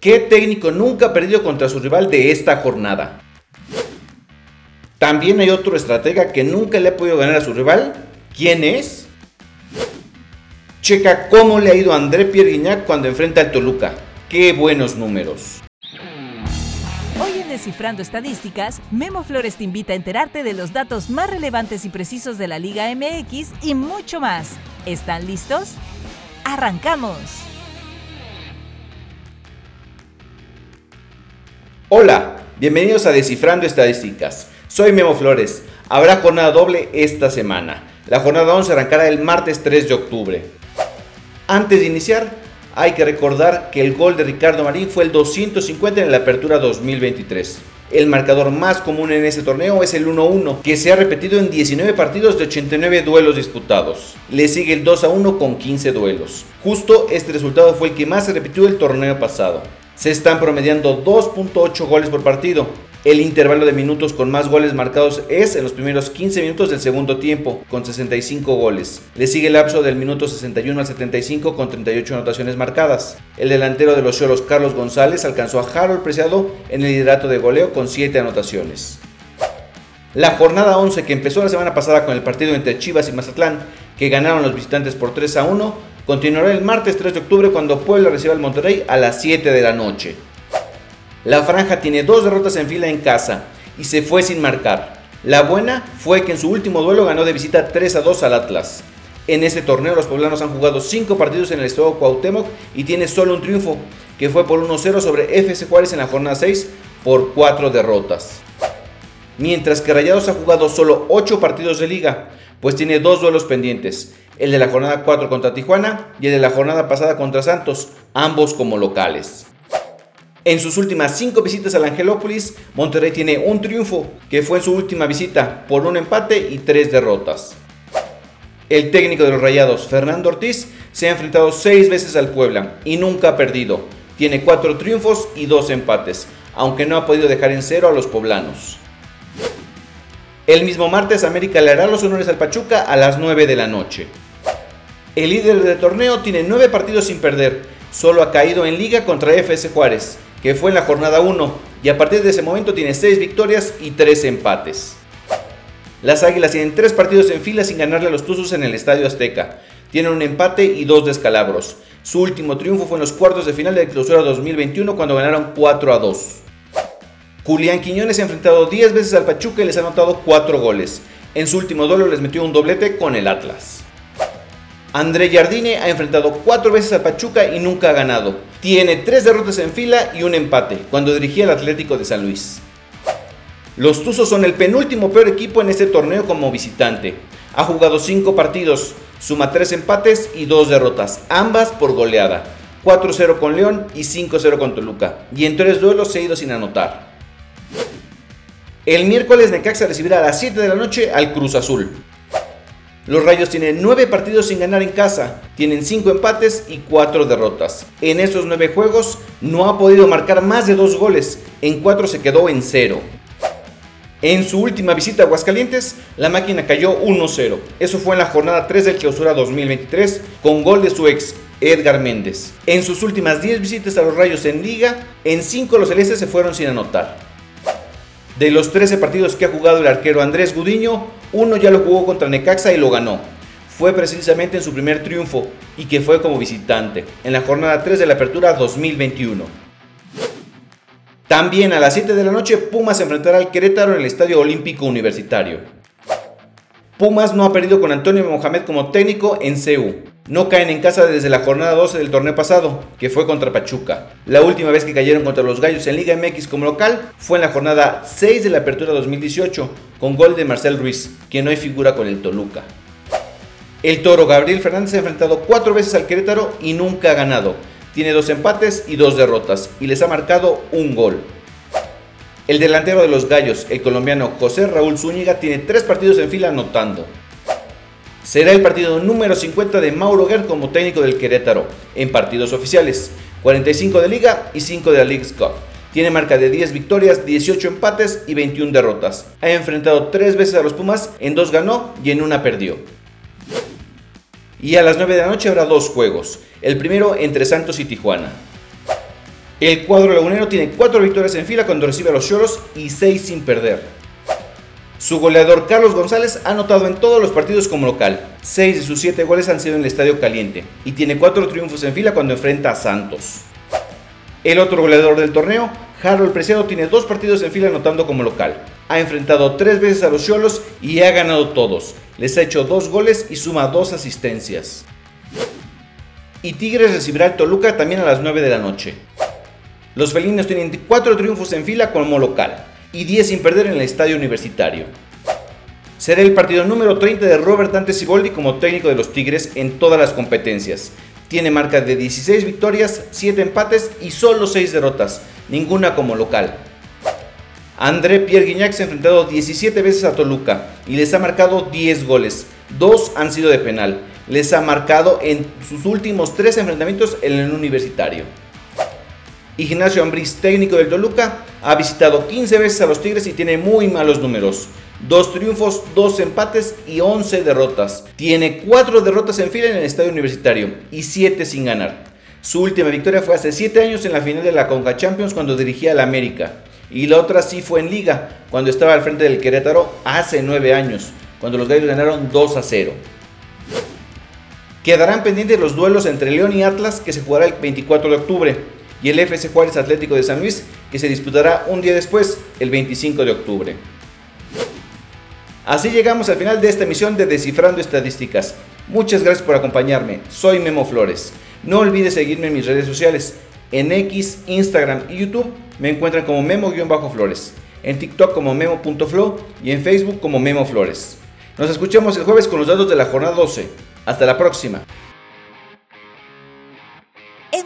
¿Qué técnico nunca ha perdido contra su rival de esta jornada? También hay otro estratega que nunca le ha podido ganar a su rival. ¿Quién es? Checa cómo le ha ido André Pierre cuando enfrenta al Toluca. ¡Qué buenos números! Hoy en Descifrando Estadísticas, Memo Flores te invita a enterarte de los datos más relevantes y precisos de la Liga MX y mucho más. ¿Están listos? ¡Arrancamos! Hola, bienvenidos a Descifrando Estadísticas. Soy Memo Flores. Habrá jornada doble esta semana. La jornada 11 arrancará el martes 3 de octubre. Antes de iniciar, hay que recordar que el gol de Ricardo Marín fue el 250 en la apertura 2023. El marcador más común en ese torneo es el 1-1, que se ha repetido en 19 partidos de 89 duelos disputados. Le sigue el 2-1 con 15 duelos. Justo este resultado fue el que más se repitió el torneo pasado se están promediando 2.8 goles por partido. El intervalo de minutos con más goles marcados es en los primeros 15 minutos del segundo tiempo, con 65 goles. Le sigue el lapso del minuto 61 al 75 con 38 anotaciones marcadas. El delantero de los Cholos, Carlos González, alcanzó a Harold Preciado en el liderato de goleo con 7 anotaciones. La jornada 11 que empezó la semana pasada con el partido entre Chivas y Mazatlán, que ganaron los visitantes por 3 a 1, continuará el martes 3 de octubre cuando Puebla reciba al Monterrey a las 7 de la noche. La franja tiene dos derrotas en fila en casa y se fue sin marcar. La buena fue que en su último duelo ganó de visita 3 a 2 al Atlas. En este torneo los poblanos han jugado 5 partidos en el estado Cuauhtémoc y tiene solo un triunfo, que fue por 1-0 sobre FC Juárez en la jornada 6 por 4 derrotas. Mientras que Rayados ha jugado solo 8 partidos de liga, pues tiene dos duelos pendientes, el de la jornada 4 contra Tijuana y el de la jornada pasada contra Santos, ambos como locales. En sus últimas 5 visitas al Angelópolis, Monterrey tiene un triunfo, que fue en su última visita, por un empate y 3 derrotas. El técnico de los Rayados, Fernando Ortiz, se ha enfrentado 6 veces al Puebla y nunca ha perdido. Tiene 4 triunfos y 2 empates, aunque no ha podido dejar en cero a los poblanos. El mismo martes América le hará los honores al Pachuca a las 9 de la noche. El líder del torneo tiene 9 partidos sin perder, solo ha caído en liga contra FS Juárez, que fue en la jornada 1, y a partir de ese momento tiene 6 victorias y 3 empates. Las Águilas tienen 3 partidos en fila sin ganarle a los Tuzos en el Estadio Azteca. Tienen un empate y 2 descalabros. Su último triunfo fue en los cuartos de final de clausura 2021 cuando ganaron 4 a 2. Julián Quiñones ha enfrentado 10 veces al Pachuca y les ha anotado 4 goles. En su último duelo les metió un doblete con el Atlas. André Jardine ha enfrentado cuatro veces a Pachuca y nunca ha ganado. Tiene tres derrotas en fila y un empate cuando dirigía al Atlético de San Luis. Los Tuzos son el penúltimo peor equipo en este torneo como visitante. Ha jugado cinco partidos, suma tres empates y dos derrotas, ambas por goleada. 4-0 con León y 5-0 con Toluca. Y en tres duelos se ha ido sin anotar. El miércoles Necaxa recibirá a las 7 de la noche al Cruz Azul. Los Rayos tienen 9 partidos sin ganar en casa, tienen 5 empates y 4 derrotas. En esos 9 juegos no ha podido marcar más de 2 goles, en 4 se quedó en 0. En su última visita a Aguascalientes, la máquina cayó 1-0. Eso fue en la jornada 3 del clausura 2023, con gol de su ex Edgar Méndez. En sus últimas 10 visitas a los Rayos en liga, en 5 los celestes se fueron sin anotar. De los 13 partidos que ha jugado el arquero Andrés Gudiño, uno ya lo jugó contra Necaxa y lo ganó. Fue precisamente en su primer triunfo y que fue como visitante, en la jornada 3 de la Apertura 2021. También a las 7 de la noche Pumas enfrentará al Querétaro en el Estadio Olímpico Universitario. Pumas no ha perdido con Antonio Mohamed como técnico en CEU. No caen en casa desde la jornada 12 del torneo pasado, que fue contra Pachuca. La última vez que cayeron contra los Gallos en Liga MX como local fue en la jornada 6 de la Apertura 2018, con gol de Marcel Ruiz, quien hoy figura con el Toluca. El toro Gabriel Fernández se ha enfrentado cuatro veces al Querétaro y nunca ha ganado. Tiene dos empates y dos derrotas, y les ha marcado un gol. El delantero de los Gallos, el colombiano José Raúl Zúñiga, tiene tres partidos en fila anotando será el partido número 50 de Mauro Guerra como técnico del Querétaro en partidos oficiales, 45 de liga y 5 de la League's Cup. Tiene marca de 10 victorias, 18 empates y 21 derrotas. Ha enfrentado 3 veces a los Pumas, en 2 ganó y en una perdió. Y a las 9 de la noche habrá dos juegos, el primero entre Santos y Tijuana. El cuadro lagunero tiene 4 victorias en fila cuando recibe a los Cholos y 6 sin perder. Su goleador Carlos González ha anotado en todos los partidos como local. 6 de sus 7 goles han sido en el Estadio Caliente y tiene 4 triunfos en fila cuando enfrenta a Santos. El otro goleador del torneo, Harold Preciado, tiene 2 partidos en fila anotando como local. Ha enfrentado 3 veces a los Cholos y ha ganado todos. Les ha hecho 2 goles y suma 2 asistencias. Y Tigres recibirá al Toluca también a las 9 de la noche. Los felinos tienen 4 triunfos en fila como local y 10 sin perder en el estadio universitario. Será el partido número 30 de Robert Dante Siboldi como técnico de los Tigres en todas las competencias. Tiene marca de 16 victorias, 7 empates y solo 6 derrotas, ninguna como local. André Pierre Guignac se ha enfrentado 17 veces a Toluca y les ha marcado 10 goles. Dos han sido de penal. Les ha marcado en sus últimos 3 enfrentamientos en el universitario. Ignacio Ambriz, técnico del Toluca, ha visitado 15 veces a los Tigres y tiene muy malos números. Dos triunfos, dos empates y 11 derrotas. Tiene 4 derrotas en fila en el estadio universitario y 7 sin ganar. Su última victoria fue hace 7 años en la final de la Conca Champions cuando dirigía al América. Y la otra sí fue en Liga, cuando estaba al frente del Querétaro hace 9 años, cuando los Gallos ganaron 2 a 0. Quedarán pendientes los duelos entre León y Atlas que se jugará el 24 de octubre y el FC Juárez Atlético de San Luis, que se disputará un día después, el 25 de octubre. Así llegamos al final de esta emisión de Descifrando Estadísticas. Muchas gracias por acompañarme, soy Memo Flores. No olvides seguirme en mis redes sociales. En X, Instagram y YouTube me encuentran como Memo-Flores. En TikTok como Memo.flow y en Facebook como Memo Flores. Nos escuchamos el jueves con los datos de la jornada 12. Hasta la próxima